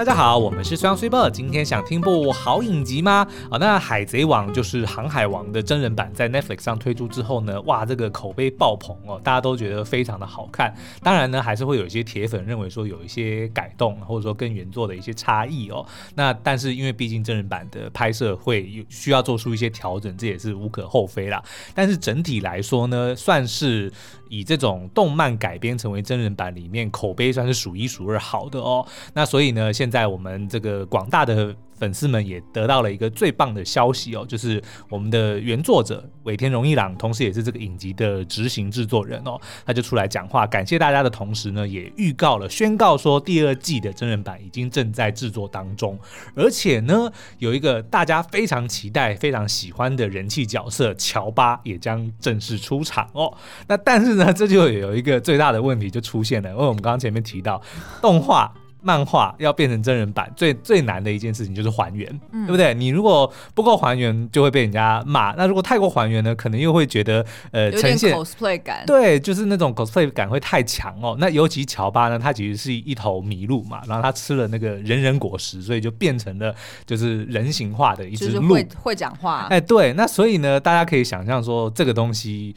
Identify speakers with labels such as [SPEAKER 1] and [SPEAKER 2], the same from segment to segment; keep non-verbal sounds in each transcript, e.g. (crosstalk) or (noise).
[SPEAKER 1] 大家好，我们是双睡宝今天想听部好影集吗？啊，那《海贼王》就是《航海王》的真人版在 Netflix 上推出之后呢，哇，这个口碑爆棚哦，大家都觉得非常的好看。当然呢，还是会有一些铁粉认为说有一些改动，或者说跟原作的一些差异哦。那但是因为毕竟真人版的拍摄会有需要做出一些调整，这也是无可厚非啦。但是整体来说呢，算是以这种动漫改编成为真人版里面口碑算是数一数二好的哦。那所以呢，现在我们这个广大的粉丝们也得到了一个最棒的消息哦，就是我们的原作者尾田荣一郎，同时也是这个影集的执行制作人哦，他就出来讲话，感谢大家的同时呢，也预告了宣告说第二季的真人版已经正在制作当中，而且呢，有一个大家非常期待、非常喜欢的人气角色乔巴也将正式出场哦。那但是呢，这就有一个最大的问题就出现了，因为我们刚刚前面提到动画。漫画要变成真人版，最最难的一件事情就是还原，嗯、对不对？你如果不够还原，就会被人家骂。那如果太过还原呢，可能又会觉得呃，呈现
[SPEAKER 2] cosplay 感，
[SPEAKER 1] 对，就是那种 cosplay 感会太强哦。那尤其乔巴呢，他其实是一头麋鹿嘛，然后他吃了那个人人果实，所以就变成了就是人形化的一只鹿，
[SPEAKER 2] 会会讲话。
[SPEAKER 1] 哎，对，那所以呢，大家可以想象说这个东西。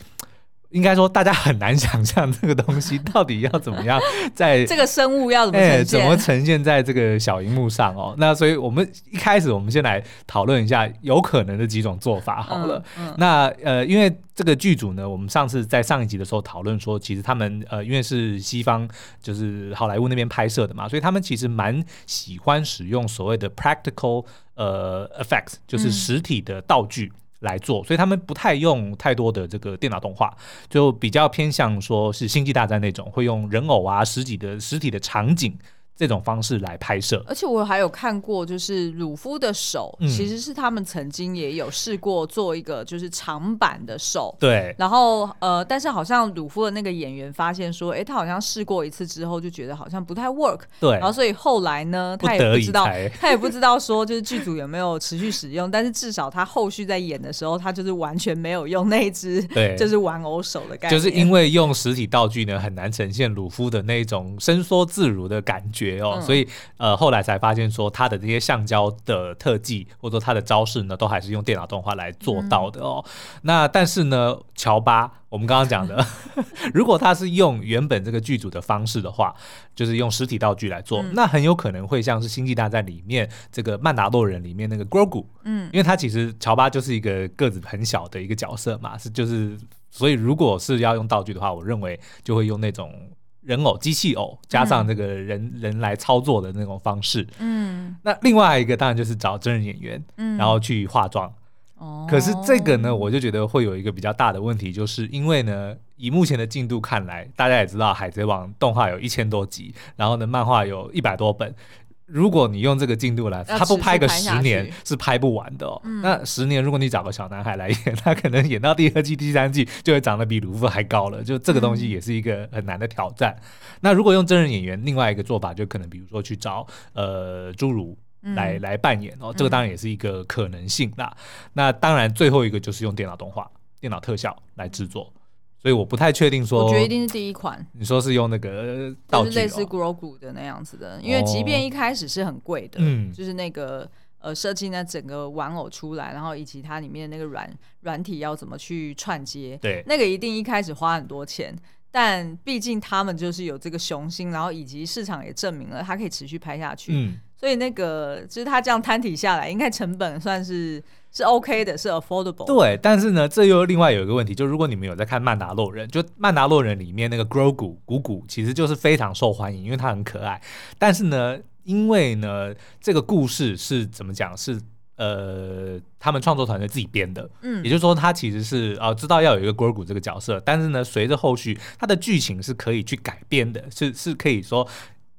[SPEAKER 1] 应该说，大家很难想象这个东西到底要怎么样在 (laughs)
[SPEAKER 2] 这个生物要怎么呈现、欸、
[SPEAKER 1] 怎么呈现在这个小荧幕上哦。那所以我们一开始，我们先来讨论一下有可能的几种做法好了。嗯嗯、那呃，因为这个剧组呢，我们上次在上一集的时候讨论说，其实他们呃，因为是西方，就是好莱坞那边拍摄的嘛，所以他们其实蛮喜欢使用所谓的 practical 呃 effects，就是实体的道具。来做，所以他们不太用太多的这个电脑动画，就比较偏向说是星际大战那种，会用人偶啊、实体的实体的场景。这种方式来拍摄，
[SPEAKER 2] 而且我还有看过，就是鲁夫的手，嗯、其实是他们曾经也有试过做一个就是长版的手，
[SPEAKER 1] 对。
[SPEAKER 2] 然后呃，但是好像鲁夫的那个演员发现说，哎，他好像试过一次之后就觉得好像不太 work，
[SPEAKER 1] 对。
[SPEAKER 2] 然后所以后来呢，他也不知道，(laughs) 他也不知道说就是剧组有没有持续使用，但是至少他后续在演的时候，他就是完全没有用那一只，(laughs) 对，就是玩偶手的感觉，
[SPEAKER 1] 就是因为用实体道具呢，很难呈现鲁夫的那种伸缩自如的感觉。哦，所以呃，后来才发现说他的这些橡胶的特技，或者说他的招式呢，都还是用电脑动画来做到的哦。嗯、那但是呢，乔巴，我们刚刚讲的，(laughs) 如果他是用原本这个剧组的方式的话，就是用实体道具来做，嗯、那很有可能会像是《星际大战》里面这个曼达洛人里面那个 Grogu，嗯，因为他其实乔巴就是一个个子很小的一个角色嘛，是就是，所以如果是要用道具的话，我认为就会用那种。人偶、机器偶加上这个人、嗯、人来操作的那种方式，嗯，那另外一个当然就是找真人演员，嗯，然后去化妆，哦，可是这个呢，我就觉得会有一个比较大的问题，就是因为呢，以目前的进度看来，大家也知道《海贼王》动画有一千多集，然后呢，漫画有一百多本。如果你用这个进度来，他不拍个十年是拍不完的哦。嗯、那十年，如果你找个小男孩来演，(laughs) 他可能演到第二季、第三季就会长得比卢夫还高了。就这个东西也是一个很难的挑战。嗯、那如果用真人演员，另外一个做法就可能，比如说去找呃侏儒来、嗯、来扮演哦，这个当然也是一个可能性啦。嗯、那当然最后一个就是用电脑动画、电脑特效来制作。所以我不太确定说，
[SPEAKER 2] 我觉得一定是第一款。
[SPEAKER 1] 你说是用那个道具，
[SPEAKER 2] 就是类似 Grogu 的那样子的，因为即便一开始是很贵的，嗯，就是那个呃设计那整个玩偶出来，然后以及它里面那个软软体要怎么去串接，
[SPEAKER 1] 对，
[SPEAKER 2] 那个一定一开始花很多钱，但毕竟他们就是有这个雄心，然后以及市场也证明了它可以持续拍下去，嗯，所以那个就是它这样摊体下来，应该成本算是。是 OK 的，是 affordable。
[SPEAKER 1] 对，但是呢，这又另外有一个问题，就如果你们有在看《曼达洛人》，就《曼达洛人》里面那个 Grogu 古古，其实就是非常受欢迎，因为他很可爱。但是呢，因为呢，这个故事是怎么讲？是呃，他们创作团队自己编的，嗯，也就是说，他其实是啊、呃，知道要有一个 Grogu 这个角色，但是呢，随着后续，他的剧情是可以去改编的，是是可以说。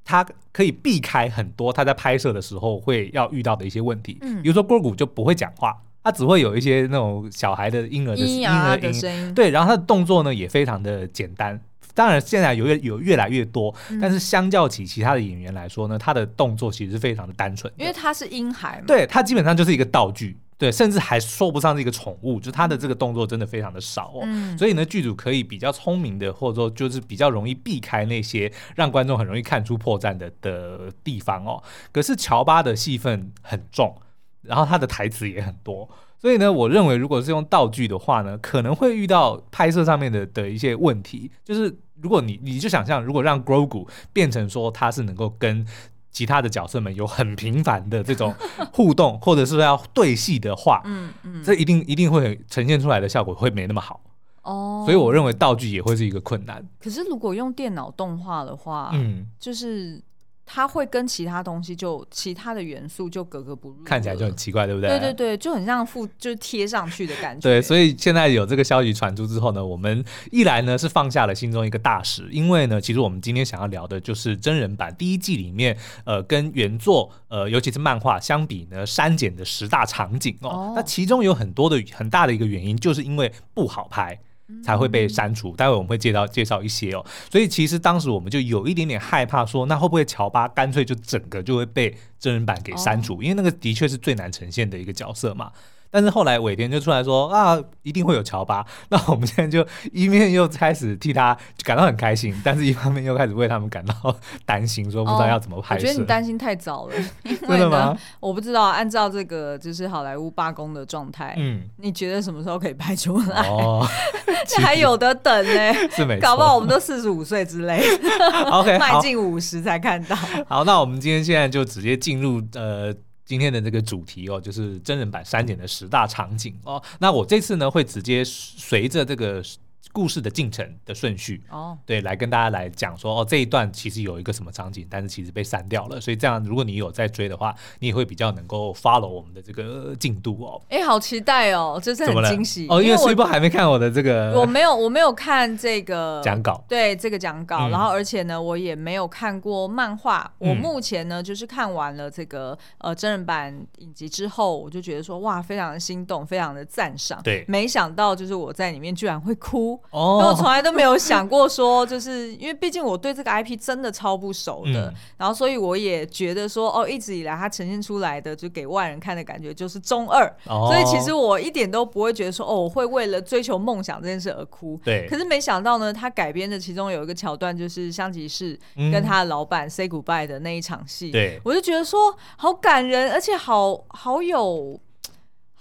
[SPEAKER 1] 他可以避开很多他在拍摄的时候会要遇到的一些问题，嗯，比如说 Grogu 就不会讲话，他只会有一些那种小孩的婴儿的婴儿的声音，对，然后他的动作呢也非常的简单。当然现在有越有越来越多，但是相较起其他的演员来说呢，他的动作其实是非常的单纯，
[SPEAKER 2] 因为他是婴孩嘛，
[SPEAKER 1] 对，他基本上就是一个道具。对，甚至还说不上是一个宠物，就他的这个动作真的非常的少哦。嗯、所以呢，剧组可以比较聪明的，或者说就是比较容易避开那些让观众很容易看出破绽的的地方哦。可是乔巴的戏份很重，然后他的台词也很多，所以呢，我认为如果是用道具的话呢，可能会遇到拍摄上面的的一些问题。就是如果你你就想象，如果让 Grogu 变成说他是能够跟其他的角色们有很频繁的这种 (laughs) 互动，或者是要对戏的话，嗯嗯，这一定一定会呈现出来的效果会没那么好哦。所以我认为道具也会是一个困难。
[SPEAKER 2] 可是如果用电脑动画的话，嗯，就是。它会跟其他东西就其他的元素就格格不入，
[SPEAKER 1] 看起来就很奇怪，对不对？
[SPEAKER 2] 对对对，就很像附就是贴上去的感觉。
[SPEAKER 1] 对，所以现在有这个消息传出之后呢，我们一来呢是放下了心中一个大石，因为呢，其实我们今天想要聊的就是真人版第一季里面，呃，跟原作呃，尤其是漫画相比呢，删减的十大场景哦，哦那其中有很多的很大的一个原因，就是因为不好拍。才会被删除。待会我们会介绍介绍一些哦。所以其实当时我们就有一点点害怕，说那会不会乔巴干脆就整个就会被真人版给删除？因为那个的确是最难呈现的一个角色嘛。但是后来尾田就出来说啊，一定会有乔巴。(laughs) 那我们现在就一面又开始替他感到很开心，但是一方面又开始为他们感到担心，说不知道要怎么拍摄。
[SPEAKER 2] 哦，我觉得你担心太早了，(laughs)
[SPEAKER 1] 真的吗？
[SPEAKER 2] 我不知道，按照这个就是好莱坞罢工的状态，嗯，你觉得什么时候可以拍出来？哦，这 (laughs) 还有的等呢，
[SPEAKER 1] 是没错，
[SPEAKER 2] 搞不好我们都四十五岁之类
[SPEAKER 1] ，OK，
[SPEAKER 2] 迈进五十才看到。
[SPEAKER 1] 好，那我们今天现在就直接进入呃。今天的这个主题哦，就是真人版删减的十大场景哦。那我这次呢，会直接随着这个。故事的进程的顺序哦，对，来跟大家来讲说哦，这一段其实有一个什么场景，但是其实被删掉了，所以这样如果你有在追的话，你也会比较能够 follow 我们的这个进度哦。
[SPEAKER 2] 哎、欸，好期待哦，这是很惊喜
[SPEAKER 1] 哦，因为水波还没看我的这个，
[SPEAKER 2] 我没有，我没有看这个
[SPEAKER 1] 讲稿，
[SPEAKER 2] 对这个讲稿，嗯、然后而且呢，我也没有看过漫画，嗯、我目前呢就是看完了这个呃真人版影集之后，我就觉得说哇，非常的心动，非常的赞赏，
[SPEAKER 1] 对，
[SPEAKER 2] 没想到就是我在里面居然会哭。哦，因为我从来都没有想过说，就是因为毕竟我对这个 IP 真的超不熟的，嗯、然后所以我也觉得说，哦，一直以来它呈现出来的就给外人看的感觉就是中二，哦、所以其实我一点都不会觉得说，哦，我会为了追求梦想这件事而哭。
[SPEAKER 1] 对，
[SPEAKER 2] 可是没想到呢，他改编的其中有一个桥段，就是香吉士跟他的老板 say goodbye 的那一场戏，
[SPEAKER 1] 对、嗯、
[SPEAKER 2] 我就觉得说好感人，而且好好有。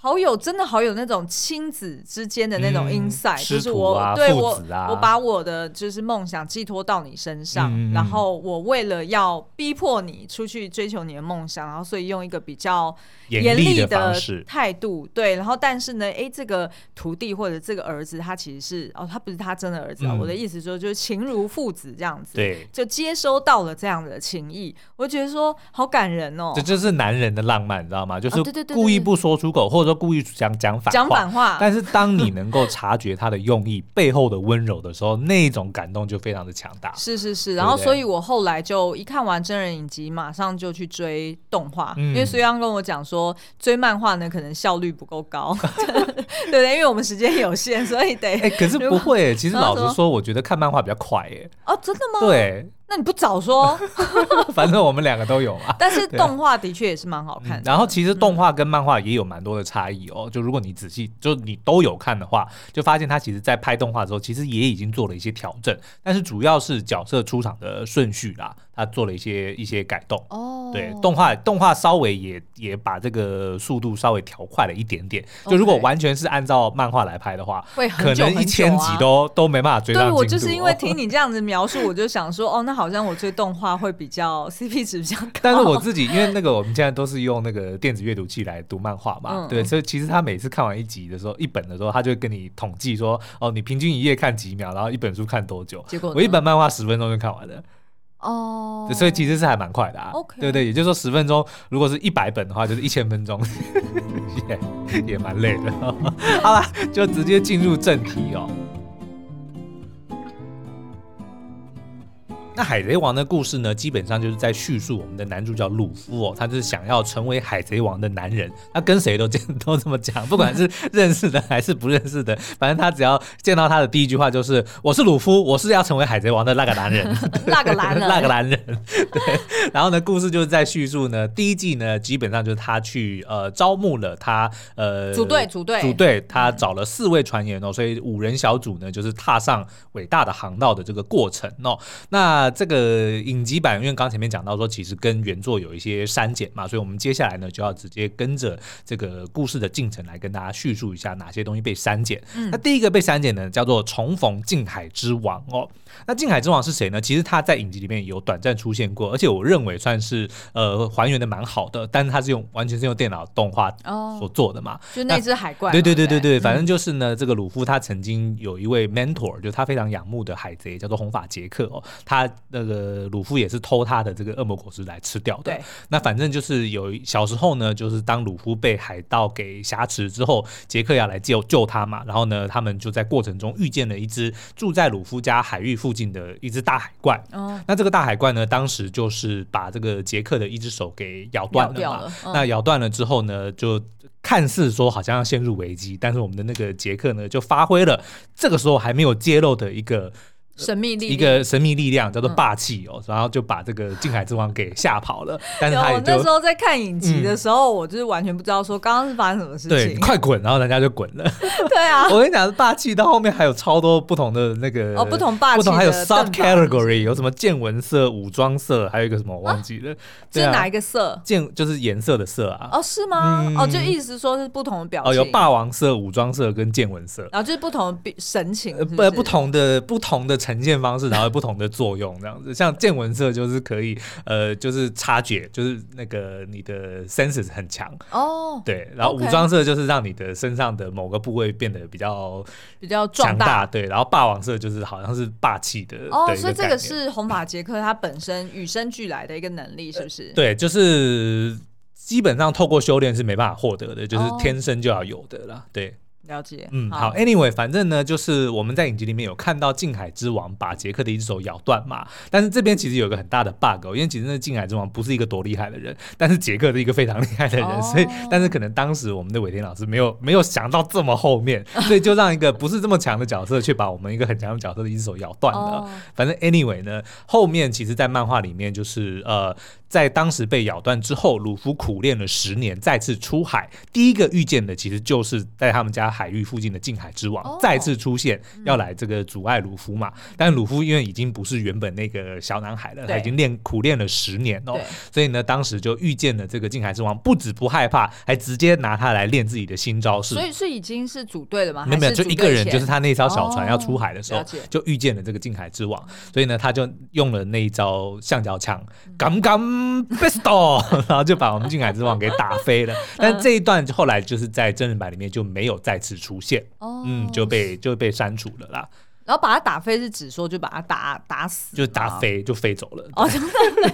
[SPEAKER 2] 好有，真的好有那种亲子之间的那种 insight，、嗯、就是我、啊、对我，啊、我把我的就是梦想寄托到你身上，嗯、然后我为了要逼迫你出去追求你的梦想，然后所以用一个比较严厉的态度，对，然后但是呢，哎，这个徒弟或者这个儿子，他其实是哦，他不是他真的儿子啊，嗯、我的意思说就是情如父子这样子，
[SPEAKER 1] 对，
[SPEAKER 2] 就接收到了这样的情谊，我觉得说好感人哦，
[SPEAKER 1] 这就是男人的浪漫，你知道吗？就是故意不说出口，或者说。故意讲讲反
[SPEAKER 2] 讲反话，
[SPEAKER 1] 但是当你能够察觉他的用意背后的温柔的时候，那种感动就非常的强大。
[SPEAKER 2] 是是是，然后所以我后来就一看完真人影集，马上就去追动画，因为苏央跟我讲说追漫画呢可能效率不够高，(laughs) 对对，因为我们时间有限，所以得。
[SPEAKER 1] 哎，可是不会，其实老实说，我觉得看漫画比较快，哎。
[SPEAKER 2] 哦，真的吗？
[SPEAKER 1] 对。
[SPEAKER 2] 那你不早说，(laughs)
[SPEAKER 1] 反正我们两个都有嘛。(laughs)
[SPEAKER 2] 但是动画的确也是蛮好看的。
[SPEAKER 1] 然后其实动画跟漫画也有蛮多的差异哦。就如果你仔细，就你都有看的话，就发现他其实在拍动画的时候，其实也已经做了一些调整。但是主要是角色出场的顺序啦，他做了一些一些改动。哦，对，动画动画稍微也也把这个速度稍微调快了一点点。就如果完全是按照漫画来拍的话，
[SPEAKER 2] 会
[SPEAKER 1] 可能一千集都都没办法追到。
[SPEAKER 2] 对，我就是因为听你这样子描述，(laughs) 我就想说，哦，那好。好像我追动画会比较 (laughs) CP 值比较高，
[SPEAKER 1] 但是我自己因为那个我们现在都是用那个电子阅读器来读漫画嘛，嗯、对，所以其实他每次看完一集的时候，一本的时候，他就会跟你统计说，哦，你平均一页看几秒，然后一本书看多久。结果我一本漫画十分钟就看完了。哦，所以其实是还蛮快的啊。Okay 对对，也就是说十分钟，如果是一百本的话，就是一千分钟，(laughs) 也也蛮累的。(laughs) 好了，就直接进入正题哦。那海贼王的故事呢，基本上就是在叙述我们的男主角鲁夫哦，他就是想要成为海贼王的男人，他跟谁都这 (laughs) 都这么讲，不管是认识的还是不认识的，反正他只要见到他的第一句话就是我是鲁夫，我是要成为海贼王的那个男人 (laughs) (laughs)
[SPEAKER 2] 那个男人，
[SPEAKER 1] 那个男人，对。然后呢，故事就是在叙述呢，第一季呢，基本上就是他去呃招募了他呃
[SPEAKER 2] 组队组队
[SPEAKER 1] 组队，他找了四位船员哦，所以五人小组呢就是踏上伟大的航道的这个过程哦，那。那这个影集版，因为刚前面讲到说，其实跟原作有一些删减嘛，所以我们接下来呢就要直接跟着这个故事的进程来跟大家叙述一下哪些东西被删减。嗯、那第一个被删减呢叫做重逢近海之王哦。那近海之王是谁呢？其实他在影集里面有短暂出现过，而且我认为算是呃还原的蛮好的，但是他是用完全是用电脑动画所做的嘛，哦、
[SPEAKER 2] 就那只海怪。
[SPEAKER 1] 对对对对对，反正就是呢，嗯、这个鲁夫他曾经有一位 mentor，就是他非常仰慕的海贼叫做红发杰克哦，他。那个鲁夫也是偷他的这个恶魔果实来吃掉的。对，那反正就是有小时候呢，就是当鲁夫被海盗给挟持之后，杰克要来救救他嘛。然后呢，他们就在过程中遇见了一只住在鲁夫家海域附近的一只大海怪。哦，那这个大海怪呢，当时就是把这个杰克的一只手给咬断了嘛。咬了。嗯，那咬断了之后呢，就看似说好像要陷入危机，但是我们的那个杰克呢，就发挥了这个时候还没有揭露的一个。
[SPEAKER 2] 神秘力
[SPEAKER 1] 一个神秘力量叫做霸气哦，嗯、然后就把这个近海之王给吓跑了。(laughs) 但是
[SPEAKER 2] 我那时候在看影集的时候，嗯、我就是完全不知道说刚刚是发生什么事情。
[SPEAKER 1] 对，快滚！然后人家就滚了。(laughs)
[SPEAKER 2] 对啊，(laughs)
[SPEAKER 1] 我跟你讲，霸气到后面还有超多不同的那个
[SPEAKER 2] 哦，不同霸气，
[SPEAKER 1] 不同还有 subcategory，有什么见闻色、武装色，还有一个什么我忘记了。啊啊、
[SPEAKER 2] 是哪一个色？
[SPEAKER 1] 见就是颜色的色啊。
[SPEAKER 2] 哦，是吗？嗯、哦，就意思说是不同的表情。哦，
[SPEAKER 1] 有霸王色、武装色跟见闻色。
[SPEAKER 2] 然后就是不同的神情是不是，
[SPEAKER 1] 呃，不，不同的不同的呈现方式，然后。不同的作用，这样子，像见闻色就是可以，呃，就是察觉，就是那个你的 senses 很强哦，对，然后武装色就是让你的身上的某个部位变得比较
[SPEAKER 2] 比较强大，
[SPEAKER 1] 对，然后霸王色就是好像是霸气的
[SPEAKER 2] 哦，所以这个是红发杰克他本身与生俱来的一个能力，是不是？
[SPEAKER 1] 对，就是基本上透过修炼是没办法获得的，就是天生就要有的了，对。
[SPEAKER 2] 了解，
[SPEAKER 1] 嗯，好，好，Anyway，反正呢，就是我们在影集里面有看到近海之王把杰克的一只手咬断嘛，但是这边其实有个很大的 bug，因为其实那近海之王不是一个多厉害的人，但是杰克是一个非常厉害的人，哦、所以，但是可能当时我们的伟天老师没有没有想到这么后面，(laughs) 所以就让一个不是这么强的角色去把我们一个很强的角色的一只手咬断了。哦、反正 Anyway 呢，后面其实，在漫画里面就是呃。在当时被咬断之后，鲁夫苦练了十年，再次出海。第一个遇见的其实就是在他们家海域附近的近海之王，哦、再次出现，要来这个阻碍鲁夫嘛。嗯、但鲁夫因为已经不是原本那个小男孩了，他已经练苦练了十年哦，所以呢，当时就遇见了这个近海之王，不止不害怕，还直接拿他来练自己的新招式。
[SPEAKER 2] 所以是已经是组队了吗？
[SPEAKER 1] 没有，没有，就一个人，就是他那艘小船要出海的时候，哦、就遇见了这个近海之王。所以呢，他就用了那一招橡胶枪，敢敢 best (laughs) 然后就把我们近海之王给打飞了，但这一段后来就是在真人版里面就没有再次出现，嗯，就被就被删除了啦。
[SPEAKER 2] 然后把他打飞是指说就把他打打死，
[SPEAKER 1] 就打飞就飞走了，
[SPEAKER 2] 哦，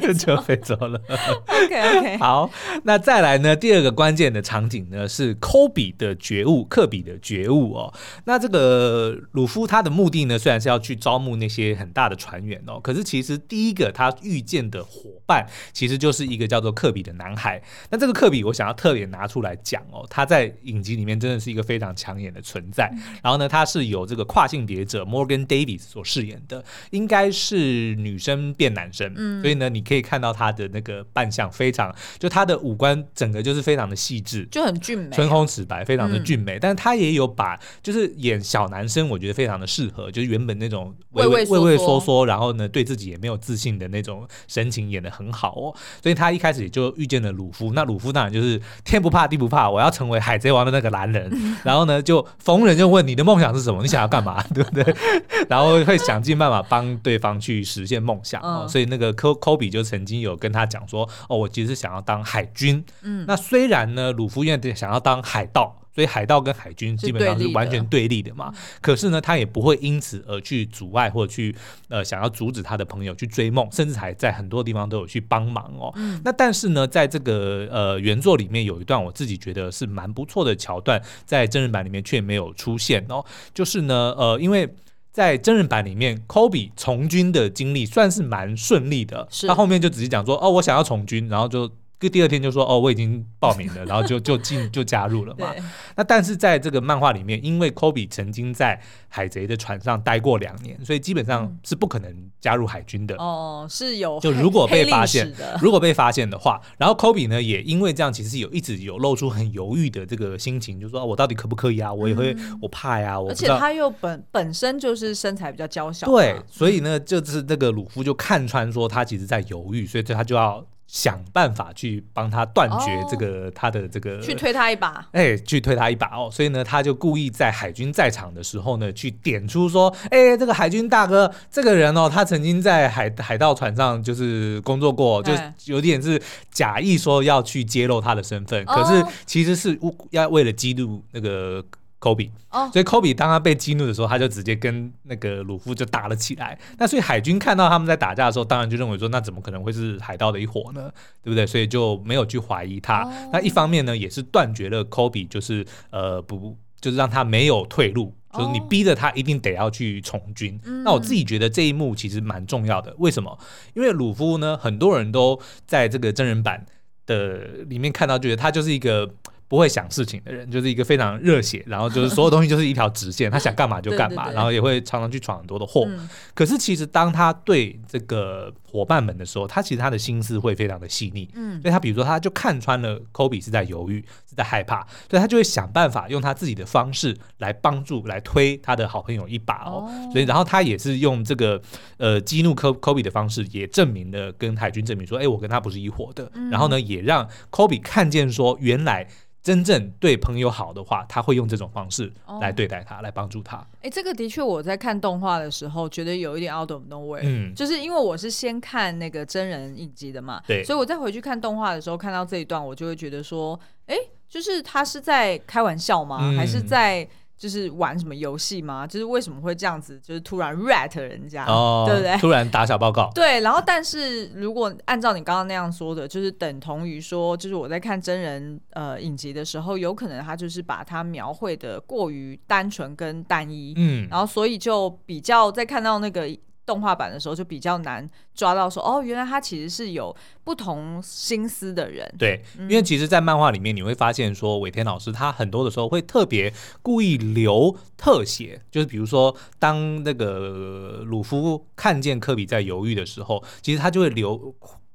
[SPEAKER 2] 就 (laughs)
[SPEAKER 1] 就飞走了。
[SPEAKER 2] OK OK，(laughs)
[SPEAKER 1] 好，那再来呢？第二个关键的场景呢是科比的觉悟，科比的觉悟哦。那这个鲁夫他的目的呢，虽然是要去招募那些很大的船员哦，可是其实第一个他遇见的伙伴，其实就是一个叫做科比的男孩。那这个科比，我想要特别拿出来讲哦，他在影集里面真的是一个非常抢眼的存在。然后呢，他是有这个跨性别者。Morgan Davis 所饰演的应该是女生变男生，嗯，所以呢，你可以看到他的那个扮相非常，就他的五官整个就是非常的细致，
[SPEAKER 2] 就很俊美，
[SPEAKER 1] 唇红齿白，非常的俊美。嗯、但是他也有把，就是演小男生，我觉得非常的适合，就是原本那种畏畏畏畏缩缩，然后呢，对自己也没有自信的那种神情演的很好哦。所以他一开始也就遇见了鲁夫，那鲁夫当然就是天不怕地不怕，我要成为海贼王的那个男人。嗯、(laughs) 然后呢，就逢人就问你的梦想是什么，你想要干嘛，(laughs) 对不对？(laughs) 然后会想尽办法帮对方去实现梦想，哦，所以那个科科比就曾经有跟他讲说，哦，我其实想要当海军。嗯，那虽然呢，鲁夫院想要当海盗，所以海盗跟海军基本上是完全对立的嘛。是可是呢，他也不会因此而去阻碍或者去呃想要阻止他的朋友去追梦，甚至还在很多地方都有去帮忙哦。嗯，那但是呢，在这个呃原作里面有一段我自己觉得是蛮不错的桥段，在真人版里面却没有出现哦。就是呢，呃，因为在真人版里面，，Kobe 从军的经历算是蛮顺利的，他后面就直接讲说，哦，我想要从军，然后就。第二天就说哦，我已经报名了，(laughs) 然后就就进就加入了嘛。那但是在这个漫画里面，因为科比曾经在海贼的船上待过两年，所以基本上是不可能加入海军的。
[SPEAKER 2] 哦，是有
[SPEAKER 1] 就如果被发现，如果被发现的话，然后科比呢也因为这样，其实有一直有露出很犹豫的这个心情，就说我到底可不可以啊？我也会我怕呀。我
[SPEAKER 2] 而且他又本本身就是身材比较娇小，
[SPEAKER 1] 对，所以呢，就是那个鲁夫就看穿说他其实在犹豫，所以他就要。想办法去帮他断绝这个、哦、他的这个，
[SPEAKER 2] 去推他一把，
[SPEAKER 1] 哎、欸，去推他一把哦。所以呢，他就故意在海军在场的时候呢，去点出说，哎、欸，这个海军大哥，这个人哦，他曾经在海海盗船上就是工作过，就有点是假意说要去揭露他的身份，哦、可是其实是要为了激怒那个。科比，所以科比当他被激怒的时候，他就直接跟那个鲁夫就打了起来。那所以海军看到他们在打架的时候，当然就认为说，那怎么可能会是海盗的一伙呢？对不对？所以就没有去怀疑他。那一方面呢，也是断绝了科比，就是呃不，就是让他没有退路，就是你逼着他一定得要去从军。那我自己觉得这一幕其实蛮重要的。为什么？因为鲁夫呢，很多人都在这个真人版的里面看到，觉得他就是一个。不会想事情的人，就是一个非常热血，然后就是所有东西就是一条直线，(laughs) 他想干嘛就干嘛，然后也会常常去闯很多的祸。可是其实当他对这个伙伴们的时候，他其实他的心思会非常的细腻。嗯，所以他比如说他就看穿了科比是在犹豫，是在害怕，所以他就会想办法用他自己的方式来帮助、来推他的好朋友一把哦。所以然后他也是用这个呃激怒科科比的方式，也证明了跟海军证明说，哎，我跟他不是一伙的。然后呢，也让科比看见说，原来。真正对朋友好的话，他会用这种方式来对待他，哦、来帮助他。
[SPEAKER 2] 哎、欸，这个的确，我在看动画的时候觉得有一点 out of nowhere。嗯，就是因为我是先看那个真人影集的嘛，对，所以我再回去看动画的时候，看到这一段，我就会觉得说，哎、欸，就是他是在开玩笑吗？嗯、还是在？就是玩什么游戏吗？就是为什么会这样子？就是突然 rat 人家，哦、对不对？
[SPEAKER 1] 突然打小报告。(laughs)
[SPEAKER 2] 对，然后但是如果按照你刚刚那样说的，就是等同于说，就是我在看真人呃影集的时候，有可能他就是把它描绘的过于单纯跟单一，嗯，然后所以就比较在看到那个。动画版的时候就比较难抓到说，哦，原来他其实是有不同心思的人。对，
[SPEAKER 1] 因为其实，在漫画里面你会发现，说尾田老师他很多的时候会特别故意留特写，就是比如说，当那个鲁夫看见科比在犹豫的时候，其实他就会留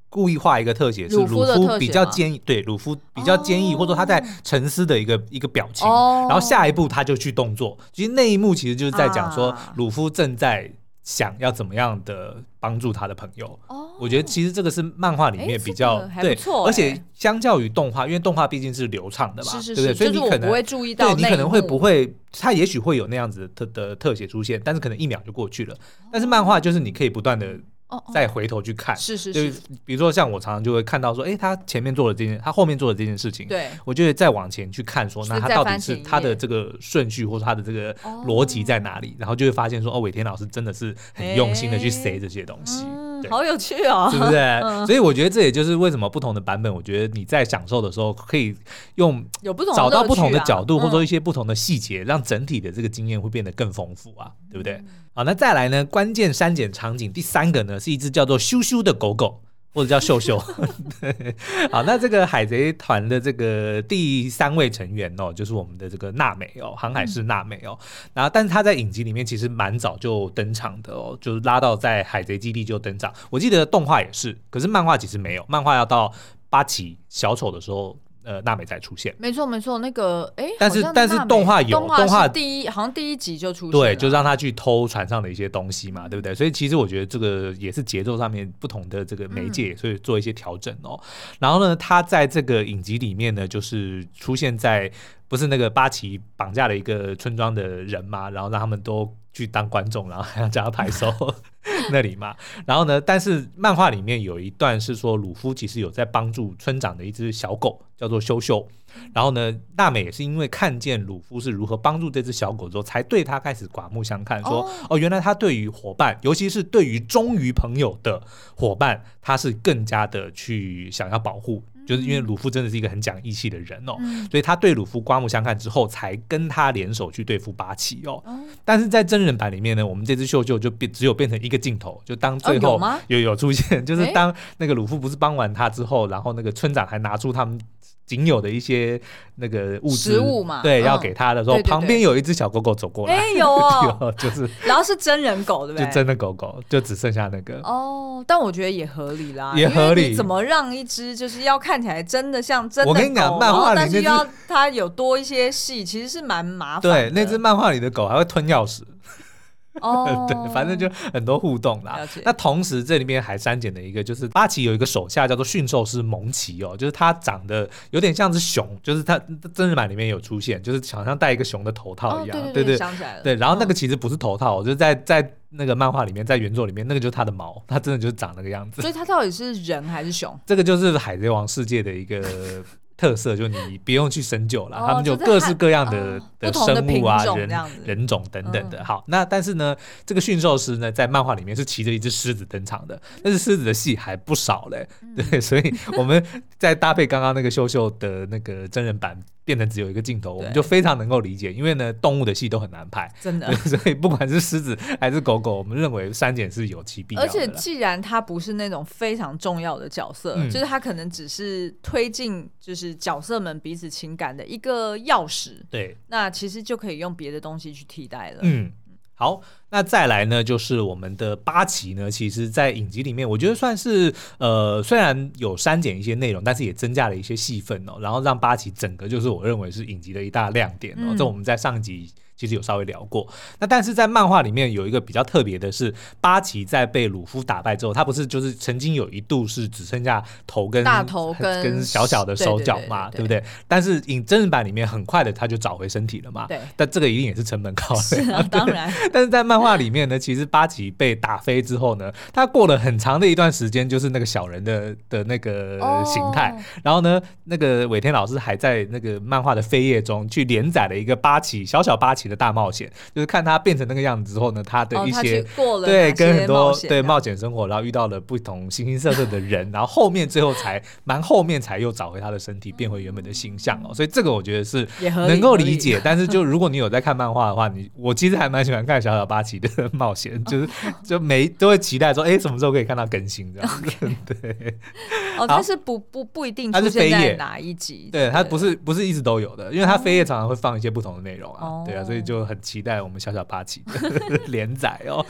[SPEAKER 1] 故意画一个特写，是鲁夫比较坚毅，对，鲁夫比较坚毅，或者说他在沉思的一个一个表情，然后下一步他就去动作。其实那一幕其实就是在讲说，鲁夫正在。想要怎么样的帮助他的朋友？哦，我觉得其实这个是漫画里面比较对，而且相较于动画，因为动画毕竟是流畅的嘛，对不对？所以你可能不会注意到，对，你可能会不会，他也许会有那样子的特的特写出现，但是可能一秒就过去了。但是漫画就是你可以不断的。再回头去看，是是是，比如说像我常常就会看到说，哎，他前面做的这件，他后面做的这件事情，对，我就会再往前去看，说那他到底是他的这个顺序或者他的这个逻辑在哪里，然后就会发现说，哦，伟天老师真的是很用心的去塞这些东西，
[SPEAKER 2] 好有趣哦，
[SPEAKER 1] 是不是？所以我觉得这也就是为什么不同的版本，我觉得你在享受的时候可以用有不同找到不同的角度，或者说一些不同的细节，让整体的这个经验会变得更丰富啊，对不对？好，那再来呢？关键删减场景第三个呢，是一只叫做羞羞的狗狗，或者叫秀秀。(laughs) 好，那这个海贼团的这个第三位成员哦，就是我们的这个娜美哦，航海士娜美哦。然后，但是他在影集里面其实蛮早就登场的哦，就是拉到在海贼基地就登场。我记得动画也是，可是漫画其实没有，漫画要到八旗小丑的时候。呃，娜美才出现，
[SPEAKER 2] 没错没错，那个哎，
[SPEAKER 1] 但是但是动画有动画
[SPEAKER 2] 第一好像第一集就出现，
[SPEAKER 1] 对，就让他去偷船上的一些东西嘛，对不对？所以其实我觉得这个也是节奏上面不同的这个媒介，所以做一些调整哦。然后呢，他在这个影集里面呢，就是出现在不是那个八旗绑架了一个村庄的人嘛，然后让他们都去当观众，然后还要叫他拍手。(laughs) (laughs) 那里嘛，然后呢？但是漫画里面有一段是说，鲁夫其实有在帮助村长的一只小狗，叫做修修。然后呢，娜美也是因为看见鲁夫是如何帮助这只小狗之后，才对他开始刮目相看，说：“哦，哦，原来他对于伙伴，尤其是对于忠于朋友的伙伴，他是更加的去想要保护。”就是因为鲁夫真的是一个很讲义气的人哦，
[SPEAKER 2] 嗯、
[SPEAKER 1] 所以他对鲁夫刮目相看之后，才跟他联手去对付八旗哦。嗯、但是在真人版里面呢，我们这只秀秀就变只有变成一个镜头，就当最后有有出现，就是当那个鲁夫不是帮完他之后，然后那个村长还拿出他们。仅有的一些那个物食
[SPEAKER 2] 物嘛，
[SPEAKER 1] 对，要给他的时候，旁边有一只小狗狗走过来，
[SPEAKER 2] 哎，有哦，(laughs)
[SPEAKER 1] 就是，
[SPEAKER 2] 然后是真人狗，对不对？
[SPEAKER 1] 就真的狗狗，就只剩下那个。
[SPEAKER 2] 哦，但我觉得也合理啦，
[SPEAKER 1] 也合理。
[SPEAKER 2] 怎么让一只就是要看起来真的像真的狗，
[SPEAKER 1] 我跟你讲，漫画里
[SPEAKER 2] 但是要它有多一些戏，其实是蛮麻烦。
[SPEAKER 1] 对，那只漫画里的狗还会吞钥匙。
[SPEAKER 2] 哦，(laughs)
[SPEAKER 1] 对，反正就很多互动啦。那同时这里面还删减了一个，就是八岐有一个手下叫做驯兽师蒙奇哦，就是他长得有点像是熊，就是他真人版里面有出现，就是好像戴一个熊的头套一样，
[SPEAKER 2] 哦、
[SPEAKER 1] 对，对，
[SPEAKER 2] 想起来了。
[SPEAKER 1] 对，然后那个其实不是头套，嗯、就是在在那个漫画里面，在原作里面，那个就是他的毛，他真的就是长那个样子。
[SPEAKER 2] 所以他到底是人还是熊？
[SPEAKER 1] 这个就是海贼王世界的一个。特色就你不用去深究了，
[SPEAKER 2] 哦、
[SPEAKER 1] 他们就各式各样的、
[SPEAKER 2] 哦、
[SPEAKER 1] 的生物啊、
[SPEAKER 2] 人
[SPEAKER 1] 人种等等的。嗯、好，那但是呢，这个驯兽师呢，在漫画里面是骑着一只狮子登场的，但是狮子的戏还不少嘞。嗯、对，所以我们再搭配刚刚那个秀秀的那个真人版。变成只有一个镜头，我们就非常能够理解，因为呢，动物的戏都很难拍，
[SPEAKER 2] 真的，(laughs)
[SPEAKER 1] 所以不管是狮子还是狗狗，我们认为删减是有其必要的。
[SPEAKER 2] 而且，既然它不是那种非常重要的角色，嗯、就是它可能只是推进就是角色们彼此情感的一个钥匙，
[SPEAKER 1] 对，
[SPEAKER 2] 那其实就可以用别的东西去替代了。
[SPEAKER 1] 嗯。好，那再来呢，就是我们的八旗呢，其实，在影集里面，我觉得算是呃，虽然有删减一些内容，但是也增加了一些戏份哦，然后让八旗整个就是我认为是影集的一大亮点哦。这、嗯、我们在上集。其实有稍微聊过，那但是在漫画里面有一个比较特别的是，八岐在被鲁夫打败之后，他不是就是曾经有一度是只剩下头跟
[SPEAKER 2] 大头跟
[SPEAKER 1] 跟小小的手脚嘛，对，不对？但是影真人版里面很快的他就找回身体了嘛，
[SPEAKER 2] 对。
[SPEAKER 1] 但这个一定也是成本考虑，
[SPEAKER 2] 啊、(laughs) 当然。
[SPEAKER 1] 但是在漫画里面呢，其实八岐被打飞之后呢，他过了很长的一段时间就是那个小人的的那个形态，哦、然后呢，那个尾田老师还在那个漫画的扉页中去连载了一个八岐小小八岐的大冒险，就是看他变成那个样子之后呢，他的一些、
[SPEAKER 2] 哦、
[SPEAKER 1] 对跟很多对冒险生活，然后遇到了不同形形色色的人，然后后面最后才蛮后面才又找回他的身体，变回原本的形象哦。所以这个我觉得是能够理解。但是就如果你有在看漫画的话，你我其实还蛮喜欢看小小八旗的 (laughs) 冒险，就是就每都会期待说，哎，什么时候可以看到更新这样子。Okay. (laughs) 对，
[SPEAKER 2] 哦，但是不不不一定出现在哪一集，
[SPEAKER 1] 对，它不是不是一直都有的，因为它扉页常常会放一些不同的内容啊。哦对啊，所以所以就很期待我们小小八旗的 (laughs) 连载哦。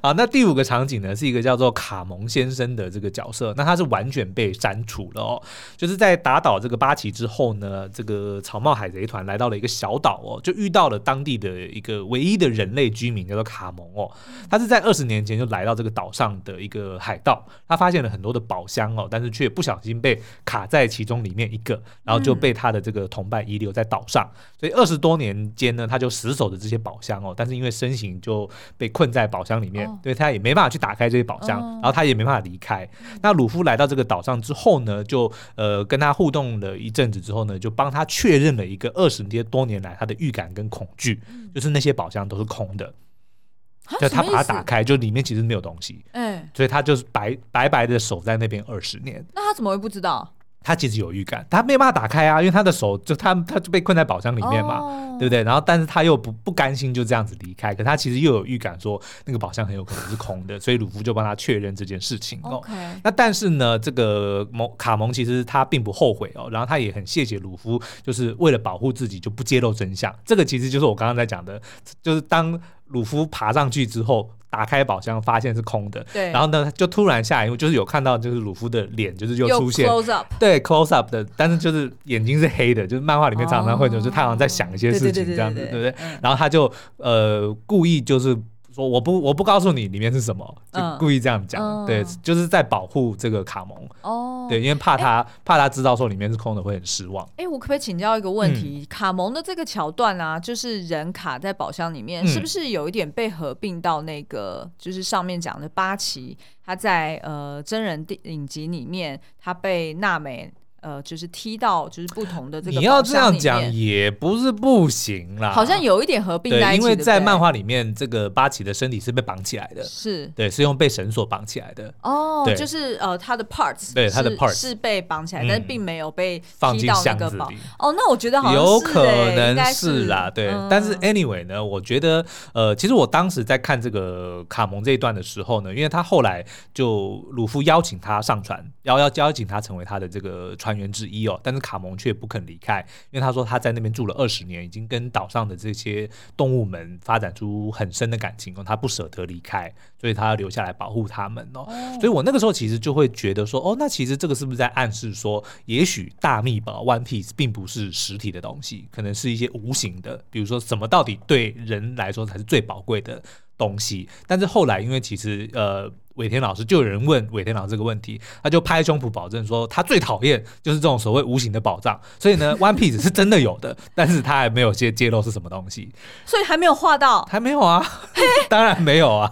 [SPEAKER 1] 好，那第五个场景呢，是一个叫做卡蒙先生的这个角色，那他是完全被删除了哦。就是在打倒这个八旗之后呢，这个草帽海贼团来到了一个小岛哦，就遇到了当地的一个唯一的人类居民，叫做卡蒙哦。他是在二十年前就来到这个岛上的一个海盗，他发现了很多的宝箱哦，但是却不小心被卡在其中里面一个，然后就被他的这个同伴遗留在岛上，所以二十多年间呢，他就死守着这些宝箱哦，但是因为身形就被困在宝箱里面，对他也没办法去打开这些宝箱，然后他也没办法离开。那鲁夫来到这个岛上之后呢，就呃跟他互动了一阵子之后呢，就帮他确认了一个二十多年来他的预感跟恐惧，就是那些宝箱都是空的，就他把它打开，就里面其实没有东西，哎，所以他就是白白白的守在那边二十年。
[SPEAKER 2] 那他怎么会不知道？
[SPEAKER 1] 他其实有预感，他没办法打开啊，因为他的手就他他就被困在宝箱里面嘛，哦、对不对？然后但是他又不不甘心就这样子离开，可他其实又有预感说那个宝箱很有可能是空的，所以鲁夫就帮他确认这件事情哦。那但是呢，这个蒙卡蒙其实他并不后悔哦，然后他也很谢谢鲁夫，就是为了保护自己就不揭露真相。这个其实就是我刚刚在讲的，就是当鲁夫爬上去之后。打开宝箱，发现是空的。对，然后呢，就突然下一幕，就是有看到，就是鲁夫的脸，就是又出现。
[SPEAKER 2] close up。
[SPEAKER 1] 对，close up 的，但是就是眼睛是黑的，就是漫画里面常常会就是他好像在想一些事情这样子，对不对？然后他就呃故意就是。说我不我不告诉你里面是什么，就故意这样讲，嗯、对，就是在保护这个卡蒙哦，对，因为怕他、欸、怕他知道说里面是空的会很失望。
[SPEAKER 2] 哎、欸，我可不可以请教一个问题？嗯、卡蒙的这个桥段啊，就是人卡在宝箱里面，嗯、是不是有一点被合并到那个，就是上面讲的八旗，他在呃真人电影集里面，他被娜美呃，就是踢到就是不同的这个。
[SPEAKER 1] 你要这样讲也不是不行啦，
[SPEAKER 2] 好像有一点合并在一起。
[SPEAKER 1] 对，因为在漫画里面，这个八岐的身体是被绑起来的，
[SPEAKER 2] 是
[SPEAKER 1] 对，是用被绳索绑起来的。
[SPEAKER 2] 哦，就是呃，他的 parts，
[SPEAKER 1] 对，他的 parts
[SPEAKER 2] 是被绑起来，但是并没有被
[SPEAKER 1] 放进箱子里。
[SPEAKER 2] 哦，那我觉得好像
[SPEAKER 1] 有可能是啦，对。但是 anyway 呢，我觉得呃，其实我当时在看这个卡蒙这一段的时候呢，因为他后来就鲁夫邀请他上船，要要邀请他成为他的这个船员之一哦。但是卡蒙却不肯离开，因为他说他在那边住了二十年，已经跟岛上的这些动物们发展出很深的感情哦，他不舍得离开，所以他要留下来保护他们哦。所以我那个时候其实就会觉得说，哦，那其实这个是不是在暗示说，也许大秘宝 One Piece 并不是实体的东西，可能是一些无形的，比如说什么到底对人来说才是最宝贵的东西？但是后来因为其实呃。尾田老师就有人问尾田老师这个问题，他就拍胸脯保证说他最讨厌就是这种所谓无形的宝藏。所以呢，(laughs) One Piece 是真的有的，但是他还没有揭揭露是什么东西，
[SPEAKER 2] 所以还没有画到，
[SPEAKER 1] 还没有啊，(laughs) 当然没有啊，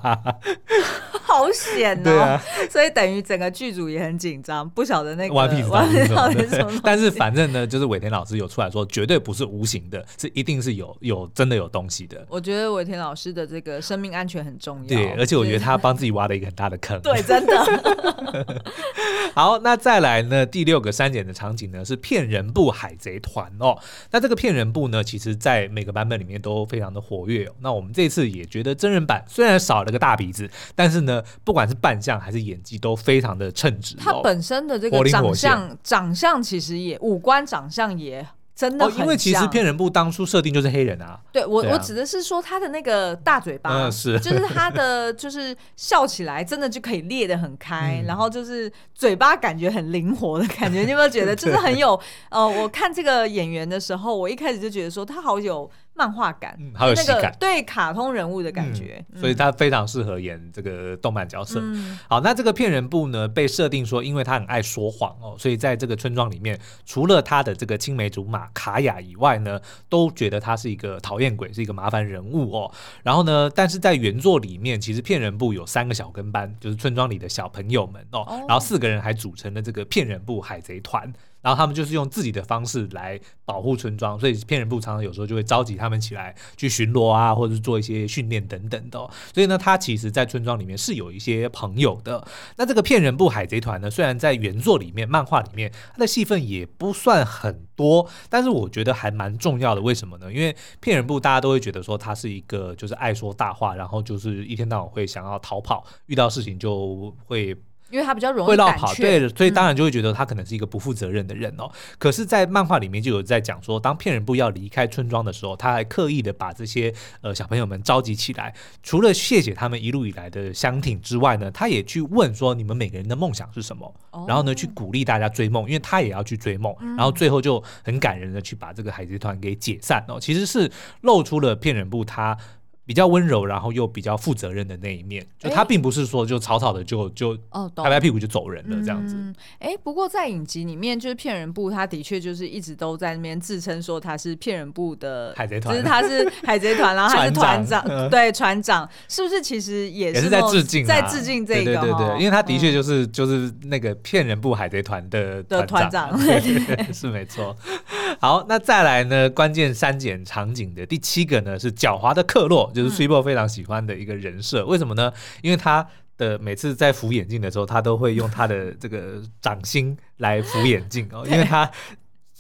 [SPEAKER 1] (laughs)
[SPEAKER 2] 好险哦，啊、所以等于整个剧组也很紧张，不晓得那个
[SPEAKER 1] One Piece 到底是什么，但是反正呢，就是尾田老师有出来说，绝对不是无形的，是一定是有有真的有东西的。
[SPEAKER 2] 我觉得尾田老师的这个生命安全很重要，
[SPEAKER 1] 对，而且我觉得他帮自己挖了一个很大的。
[SPEAKER 2] 对，真的。(laughs)
[SPEAKER 1] 好，那再来呢？第六个删减的场景呢，是骗人部海贼团哦。那这个骗人部呢，其实在每个版本里面都非常的活跃哦。那我们这次也觉得真人版虽然少了个大鼻子，但是呢，不管是扮相还是演技都非常的称职哦。
[SPEAKER 2] 他本身的这个长相，长相其实也五官长相也。真的、哦，
[SPEAKER 1] 因为其实骗人部当初设定就是黑人啊。
[SPEAKER 2] 对我，对啊、我指的是说他的那个大嘴巴，
[SPEAKER 1] 嗯、是，
[SPEAKER 2] 就是他的就是笑起来真的就可以裂得很开，(laughs) 嗯、然后就是嘴巴感觉很灵活的感觉。你有没有觉得，就是很有呃，我看这个演员的时候，我一开始就觉得说他好有。漫画感，
[SPEAKER 1] 嗯，好有喜感，
[SPEAKER 2] 对卡通人物的感觉，
[SPEAKER 1] 嗯，所以他非常适合演这个动漫角色。嗯，好，那这个骗人部呢，被设定说，因为他很爱说谎哦，所以在这个村庄里面，除了他的这个青梅竹马卡雅以外呢，都觉得他是一个讨厌鬼，是一个麻烦人物哦。然后呢，但是在原作里面，其实骗人部有三个小跟班，就是村庄里的小朋友们哦，哦，然后四个人还组成了这个骗人部海贼团。然后他们就是用自己的方式来保护村庄，所以骗人部常常有时候就会召集他们起来去巡逻啊，或者是做一些训练等等的。所以呢，他其实，在村庄里面是有一些朋友的。那这个骗人部海贼团呢，虽然在原作里面、漫画里面，他的戏份也不算很多，但是我觉得还蛮重要的。为什么呢？因为骗人部大家都会觉得说他是一个就是爱说大话，然后就是一天到晚会想要逃跑，遇到事情就会。
[SPEAKER 2] 因为他比较容易
[SPEAKER 1] 会绕跑，对，所以当然就会觉得他可能是一个不负责任的人哦。嗯、可是，在漫画里面就有在讲说，当骗人部要离开村庄的时候，他还刻意的把这些呃小朋友们召集起来，除了谢谢他们一路以来的相挺之外呢，他也去问说你们每个人的梦想是什么，哦、然后呢去鼓励大家追梦，因为他也要去追梦，嗯、然后最后就很感人的去把这个海贼团给解散哦。其实是露出了骗人部他。比较温柔，然后又比较负责任的那一面，就他并不是说就草草的就就拍拍屁股就走人了这样子。
[SPEAKER 2] 哎、嗯，不过在影集里面，就是骗人部，他的确就是一直都在那边自称说他是骗人部的
[SPEAKER 1] 海贼团，
[SPEAKER 2] 就是他是 (laughs) 海贼团，然后他是团长，长对船长，是不是其实也是，
[SPEAKER 1] 在致敬，
[SPEAKER 2] 在致敬这个？对对对，
[SPEAKER 1] 因为他的确就是、嗯、就是那个骗人部海贼团的团长，团长。(laughs) 对对对 (laughs) 是没错。好，那再来呢？关键删减场景的第七个呢，是狡猾的克洛，就是 Switch 非常喜欢的一个人设。嗯、为什么呢？因为他的每次在扶眼镜的时候，他都会用他的这个掌心来扶眼镜哦。因为他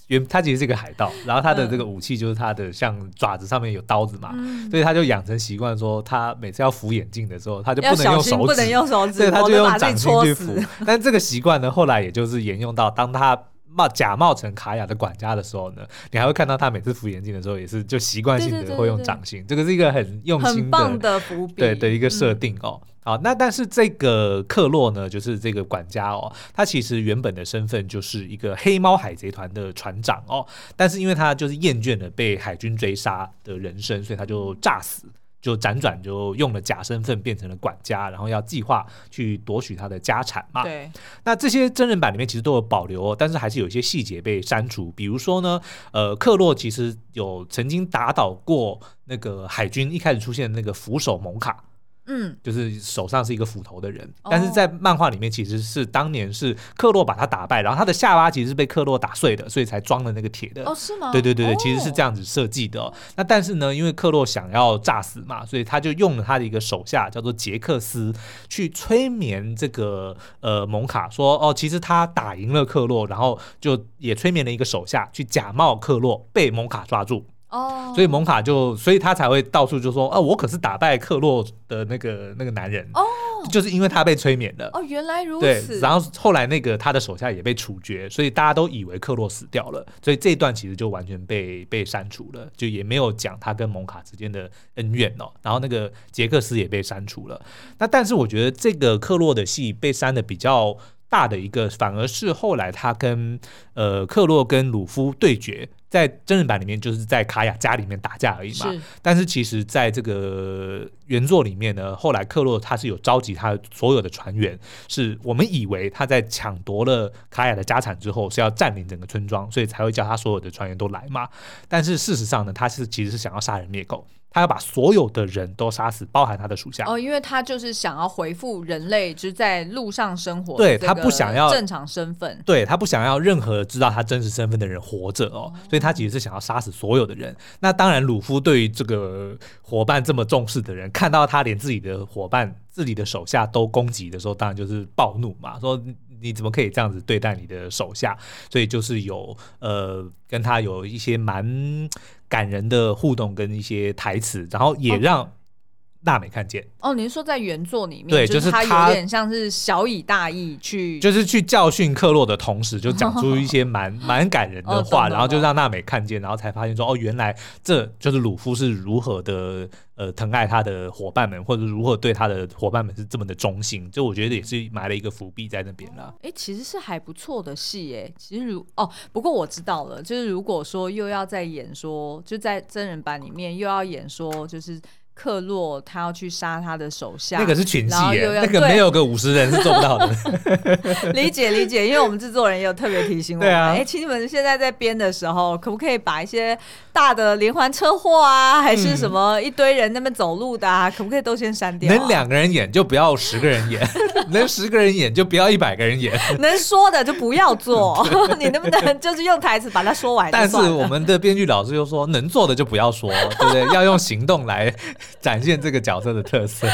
[SPEAKER 1] 原他其实是一个海盗，然后他的这个武器就是他的像爪子上面有刀子嘛，嗯、所以他就养成习惯说，他每次要扶眼镜的时候，他就不能用手指，
[SPEAKER 2] 不能用手指，
[SPEAKER 1] 所以他就用掌心去扶。但这个习惯呢，后来也就是沿用到当他。冒假冒成卡雅的管家的时候呢，你还会看到他每次扶眼镜的时候，也是就习惯性的会用掌心，这个是一个很用心的、
[SPEAKER 2] 的伏笔，
[SPEAKER 1] 对的一个设定哦。嗯、好，那但是这个克洛呢，就是这个管家哦，他其实原本的身份就是一个黑猫海贼团的船长哦，但是因为他就是厌倦了被海军追杀的人生，所以他就诈死。就辗转就用了假身份变成了管家，然后要计划去夺取他的家产嘛。
[SPEAKER 2] 对。
[SPEAKER 1] 那这些真人版里面其实都有保留哦，但是还是有一些细节被删除。比如说呢，呃，克洛其实有曾经打倒过那个海军一开始出现的那个扶手蒙卡。嗯，就是手上是一个斧头的人。哦、但是在漫画里面，其实是当年是克洛把他打败，然后他的下巴其实是被克洛打碎的，所以才装了那个铁的。
[SPEAKER 2] 哦，是吗？
[SPEAKER 1] 对对对对，其实是这样子设计的、哦。那但是呢，因为克洛想要炸死嘛，所以他就用了他的一个手下叫做杰克斯去催眠这个呃蒙卡，说哦，其实他打赢了克洛，然后就也催眠了一个手下去假冒克洛被蒙卡抓住。哦，所以蒙卡就，所以他才会到处就说，哦，我可是打败克洛的那个那个男人哦，就是因为他被催眠了
[SPEAKER 2] 哦，原来如此。
[SPEAKER 1] 对，然后后来那个他的手下也被处决，所以大家都以为克洛死掉了，所以这一段其实就完全被被删除了，就也没有讲他跟蒙卡之间的恩怨哦。然后那个杰克斯也被删除了。那但是我觉得这个克洛的戏被删的比较大的一个，反而是后来他跟呃克洛跟鲁夫对决。在真人版里面，就是在卡雅家里面打架而已嘛。是。但是其实，在这个原作里面呢，后来克洛他是有召集他所有的船员，是我们以为他在抢夺了卡雅的家产之后是要占领整个村庄，所以才会叫他所有的船员都来嘛。但是事实上呢，他是其实是想要杀人灭口。他要把所有的人都杀死，包含他的属下。
[SPEAKER 2] 哦，因为他就是想要回复人类就是在路上生活，
[SPEAKER 1] 对他不想要
[SPEAKER 2] 正常身份，
[SPEAKER 1] 对他不想要任何知道他真实身份的人活着哦，所以他其实是想要杀死所有的人。那当然，鲁夫对于这个伙伴这么重视的人，看到他连自己的伙伴、自己的手下都攻击的时候，当然就是暴怒嘛，说你怎么可以这样子对待你的手下？所以就是有呃跟他有一些蛮。感人的互动跟一些台词，然后也让娜美看见。
[SPEAKER 2] 哦，您说在原作里面，
[SPEAKER 1] 对，就是他
[SPEAKER 2] 有点像是小以大义去，
[SPEAKER 1] 就是去教训克洛的同时，就讲出 (laughs) 一些蛮蛮感人的话，然后就让娜美看见，然后才发现说，哦，原来这就是鲁夫是如何的呃疼爱他的伙伴们，或者如何对他的伙伴们是这么的忠心，就我觉得也是埋了一个伏笔在那边了。
[SPEAKER 2] 哎，其实是还不错的戏，哎，其实如哦，不过我知道了，就是如果说又要再演说，就在真人版里面又要演说，就是。克洛他要去杀他的手下，
[SPEAKER 1] 那个是群戏，那个没有个五十人是做不到的。(laughs) (laughs)
[SPEAKER 2] 理解理解，因为我们制作人也有特别提醒我们，哎、啊，请你们现在在编的时候，可不可以把一些大的连环车祸啊，还是什么一堆人那边走路的啊，嗯、可不可以都先删掉、啊？
[SPEAKER 1] 能两个人演就不要十个人演，(laughs) 能十个人演就不要一百个人演，
[SPEAKER 2] 能说的就不要做。(laughs) (laughs) 你能不能就是用台词把它说完？
[SPEAKER 1] 但是我们的编剧老师又说，能做的就不要说，对不对？要用行动来。展现这个角色的特色。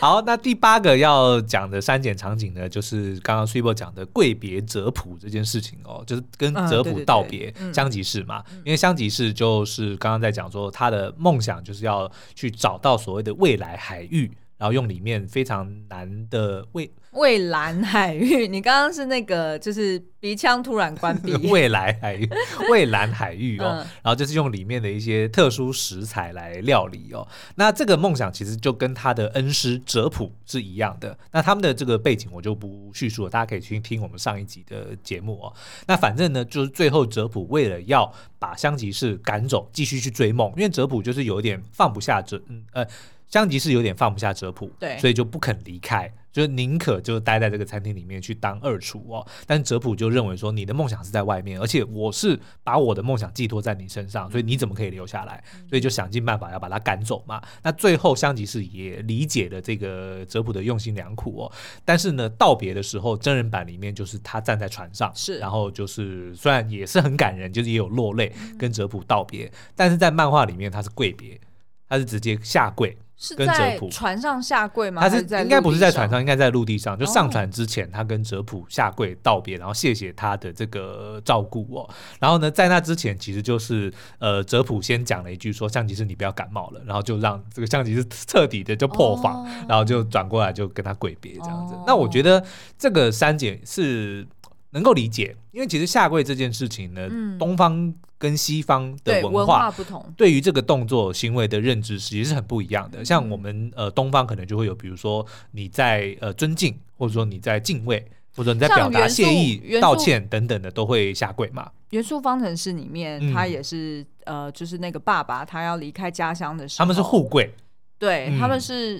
[SPEAKER 1] 好，那第八个要讲的删减场景呢，就是刚刚 Super 讲的贵别哲普这件事情哦，就是跟哲普道别香吉士嘛，因为香吉士就是刚刚在讲说他的梦想就是要去找到所谓的未来海域，然后用里面非常难的未
[SPEAKER 2] 蔚蓝海域，你刚刚是那个就是。鼻腔突然关闭。(laughs)
[SPEAKER 1] 蔚蓝海域，(laughs) 蔚蓝海域哦，然后就是用里面的一些特殊食材来料理哦。那这个梦想其实就跟他的恩师哲普是一样的。那他们的这个背景我就不叙述了，大家可以去听我们上一集的节目哦。那反正呢，就是最后哲普为了要把香吉士赶走，继续去追梦，因为哲普就是有点放不下哲，嗯呃，香吉士有点放不下哲普，对，所以就不肯离开。就宁可就待在这个餐厅里面去当二厨哦，但是哲普就认为说，你的梦想是在外面，而且我是把我的梦想寄托在你身上，所以你怎么可以留下来？所以就想尽办法要把他赶走嘛。那最后香吉士也理解了这个哲普的用心良苦哦，但是呢，道别的时候，真人版里面就是他站在船上，是，然后就是虽然也是很感人，就是也有落泪跟哲普道别，但是在漫画里面他是跪别，他是直接下跪。
[SPEAKER 2] 是在船上下跪吗？
[SPEAKER 1] 他是应该不是在船上，应该在陆地上。就上船之前，他跟哲普下跪道别，然后谢谢他的这个照顾哦。然后呢，在那之前，其实就是呃，哲普先讲了一句说：“象棋士，你不要感冒了。”然后就让这个象棋士彻底的就破防，然后就转过来就跟他跪别这样子。那我觉得这个删减是能够理解，因为其实下跪这件事情呢，东方。跟西方的文化，
[SPEAKER 2] 不同，
[SPEAKER 1] 对于这个动作行为的认知其实是很不一样的。像我们呃东方可能就会有，比如说你在呃尊敬，或者说你在敬畏，或者你在表达谢意、道歉等等的，都会下跪嘛。
[SPEAKER 2] 元素方程式里面，他也是、嗯、呃，就是那个爸爸他要离开家乡的时候，
[SPEAKER 1] 他们是互跪，
[SPEAKER 2] 对，他们是、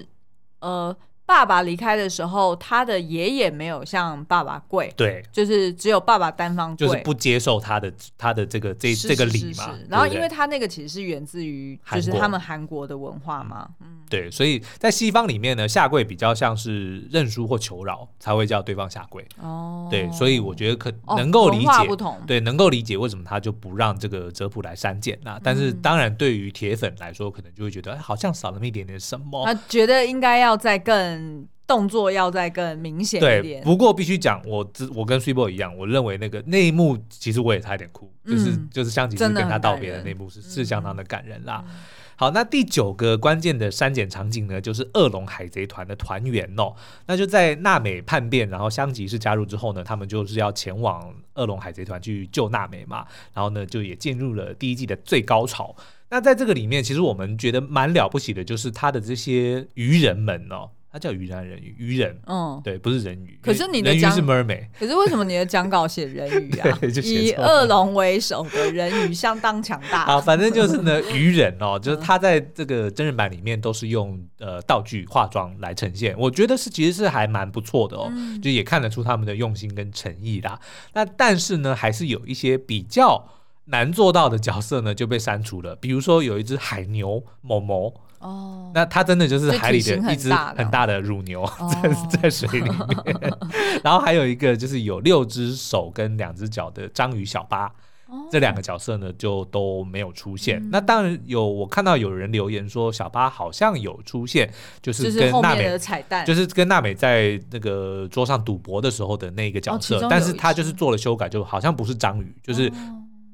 [SPEAKER 2] 嗯、呃。爸爸离开的时候，他的爷爷没有向爸爸跪，
[SPEAKER 1] 对，
[SPEAKER 2] 就是只有爸爸单方跪，
[SPEAKER 1] 就是不接受他的他的这个这这个礼嘛。
[SPEAKER 2] 然后，因为他那个其实是源自于就是他们韩国的文化嘛，嗯，
[SPEAKER 1] 对，所以在西方里面呢，下跪比较像是认输或求饶才会叫对方下跪。哦，对，所以我觉得可能够理解，
[SPEAKER 2] 不同，
[SPEAKER 1] 对，能够理解为什么他就不让这个泽普来删减那。但是当然，对于铁粉来说，可能就会觉得哎，好像少那么一点点什么。
[SPEAKER 2] 他觉得应该要再更。动作要再更明显一点。
[SPEAKER 1] 对，不过必须讲，我我跟 Super 一样，我认为那个那一幕其实我也差点哭，嗯、就是就是香吉士跟他道别的那一幕是是相当的感人啦。嗯、好，那第九个关键的删减场景呢，就是恶龙海贼团的团员哦，那就在娜美叛变，然后香吉士加入之后呢，他们就是要前往恶龙海贼团去救娜美嘛，然后呢就也进入了第一季的最高潮。那在这个里面，其实我们觉得蛮了不起的，就是他的这些鱼人们哦。他叫鱼人人鱼鱼人，嗯，对，不是人鱼。
[SPEAKER 2] 可是你的
[SPEAKER 1] 人鱼是 mermaid，
[SPEAKER 2] 可是为什么你的讲稿写人鱼啊？(laughs) 以恶龙为首的人鱼相当强大。
[SPEAKER 1] 啊，反正就是呢，(laughs) 鱼人哦，就是他在这个真人版里面都是用呃道具化妆来呈现，我觉得是其实是还蛮不错的哦，嗯、就也看得出他们的用心跟诚意啦。那但是呢，还是有一些比较难做到的角色呢就被删除了，比如说有一只海牛某某。哦，oh, 那它真的就是海里的一只很大的乳牛 (laughs) 在在水里面，(laughs) 然后还有一个就是有六只手跟两只脚的章鱼小巴，oh. 这两个角色呢就都没有出现。嗯、那当然有，我看到有人留言说小巴好像有出现，就是跟娜美
[SPEAKER 2] 的彩蛋，
[SPEAKER 1] 就是跟娜美在那个桌上赌博的时候的那个角色，oh, 但是他就是做了修改，就好像不是章鱼，就是。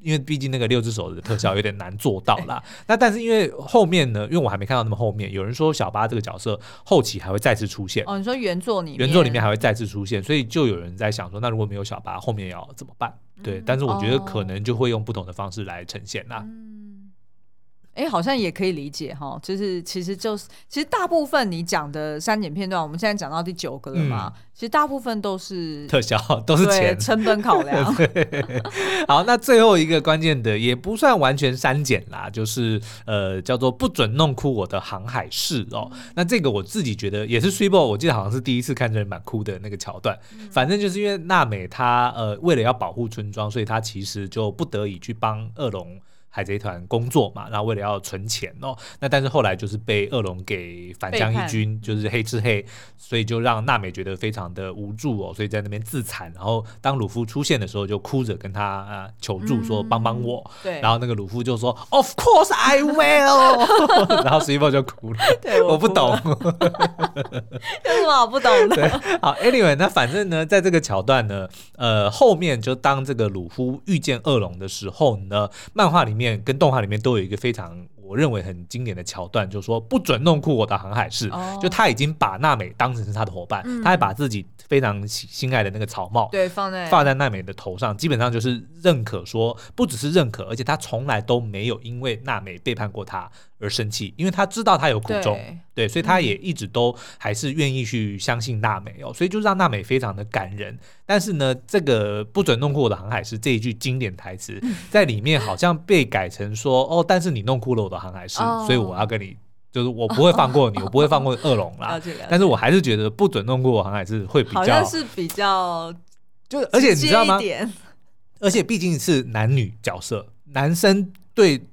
[SPEAKER 1] Oh. 因为毕竟那个六只手的特效有点难做到啦。(laughs) 那但是因为后面呢，因为我还没看到那么后面，有人说小巴这个角色后期还会再次出现。
[SPEAKER 2] 哦，你说原作里面，
[SPEAKER 1] 原作里面还会再次出现，所以就有人在想说，那如果没有小巴，后面要怎么办？对，但是我觉得可能就会用不同的方式来呈现啦。嗯
[SPEAKER 2] 哎，好像也可以理解哈，就是其实就是其实大部分你讲的删减片段，我们现在讲到第九个了嘛，嗯、其实大部分都是
[SPEAKER 1] 特效，(laughs) 都是钱
[SPEAKER 2] 成本考量。(laughs) (laughs)
[SPEAKER 1] 好，那最后一个关键的也不算完全删减啦，就是呃叫做不准弄哭我的航海士哦。那这个我自己觉得也是 Super，我记得好像是第一次看真人版哭的那个桥段。嗯、反正就是因为娜美她呃为了要保护村庄，所以她其实就不得已去帮恶龙。海贼团工作嘛，然后为了要存钱哦，那但是后来就是被恶龙给反将一军，就是黑吃黑，所以就让娜美觉得非常的无助哦，所以在那边自残。然后当鲁夫出现的时候，就哭着跟他啊求助说帮帮我。对，然后那个鲁夫就说 Of course I will，(laughs) 然后 Super 就哭了。对，我不懂，(laughs)
[SPEAKER 2] 有什么好不懂的？
[SPEAKER 1] 对，好，Anyway，那反正呢，在这个桥段呢，呃，后面就当这个鲁夫遇见恶龙的时候呢，漫画里面。跟动画里面都有一个非常我认为很经典的桥段，就是说不准弄哭我的航海士。Oh. 就他已经把娜美当成是他的伙伴，嗯、他还把自己非常心爱的那个草帽
[SPEAKER 2] 对放在
[SPEAKER 1] 放在娜美的头上，基本上就是认可说，不只是认可，而且他从来都没有因为娜美背叛过他而生气，因为他知道他有苦衷，对，对，所以他也一直都还是愿意去相信娜美哦，所以就让娜美非常的感人。但是呢，这个不准弄哭我的航海士这一句经典台词，在里面好像被改成说哦，但是你弄哭了我的航海士，所以我要跟你，就是我不会放过你，(laughs) 我不会放过恶龙啦。但是我还是觉得不准弄哭我航海士会比较，好
[SPEAKER 2] 像是比较，
[SPEAKER 1] 就而且你知道吗？(laughs) 而且毕竟是男女角色，男生对。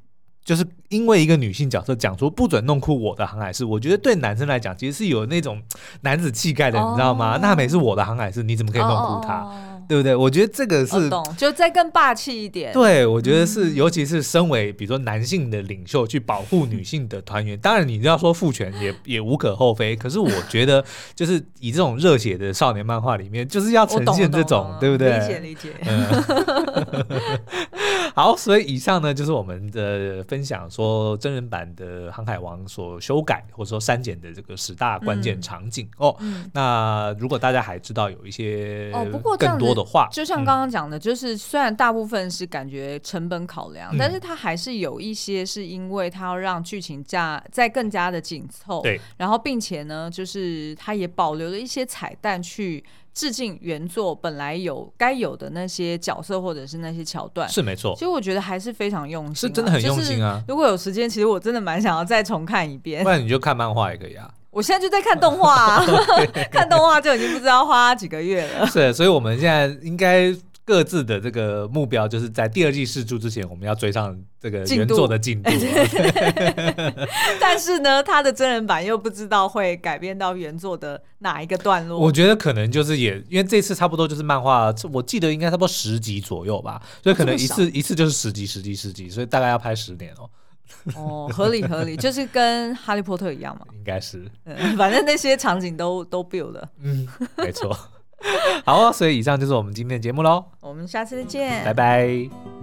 [SPEAKER 1] 就是因为一个女性角色讲出不准弄哭我的航海士，我觉得对男生来讲其实是有那种 (tsk) 男子气概的，你知道吗？娜美是我的航海士，你怎么可以弄哭她？对不对？我觉得这个是
[SPEAKER 2] 就再更霸气一点。
[SPEAKER 1] 对，我觉得是，尤其是身为比如说男性的领袖去保护女性的团员，(laughs) 当然你要说父权也也无可厚非。可是我觉得就是以这种热血的少年漫画里面，就是要呈现这种，对不对？
[SPEAKER 2] 理解理解。(laughs) (laughs)
[SPEAKER 1] 好，所以以上呢就是我们的分享，说真人版的《航海王》所修改或者说删减的这个十大关键场景、嗯、哦。嗯、那如果大家还知道有一些哦，不过更多的话，
[SPEAKER 2] 就像刚刚讲的，就是虽然大部分是感觉成本考量，嗯、但是它还是有一些是因为它要让剧情加再更加的紧凑，
[SPEAKER 1] 对，
[SPEAKER 2] 然后并且呢，就是它也保留了一些彩蛋去。致敬原作本来有该有的那些角色或者是那些桥段，
[SPEAKER 1] 是没错。
[SPEAKER 2] 其实我觉得还是非常用心，
[SPEAKER 1] 是真的很用心啊。
[SPEAKER 2] 如果有时间，其实我真的蛮想要再重看一遍。
[SPEAKER 1] 不然你就看漫画也可以啊。
[SPEAKER 2] 我现在就在看动画、啊，(laughs) 看动画就已经不知道花几个月了。
[SPEAKER 1] 是，所以我们现在应该。各自的这个目标，就是在第二季试出之前，我们要追上这个原作的进度。进 (laughs)
[SPEAKER 2] 度但是呢，他的真人版又不知道会改编到原作的哪一个段落。
[SPEAKER 1] 我觉得可能就是也，因为这次差不多就是漫画，我记得应该差不多十集左右吧，所以可能一次一次就是十集、十集、十集，所以大概要拍十年哦。
[SPEAKER 2] 哦，合理合理，就是跟哈利波特一样嘛。(laughs)
[SPEAKER 1] 应该是、
[SPEAKER 2] 嗯，反正那些场景都都 build 了。
[SPEAKER 1] 嗯，没错。好哦，所以以上就是我们今天的节目喽。
[SPEAKER 2] 我们下次再见，
[SPEAKER 1] 拜拜。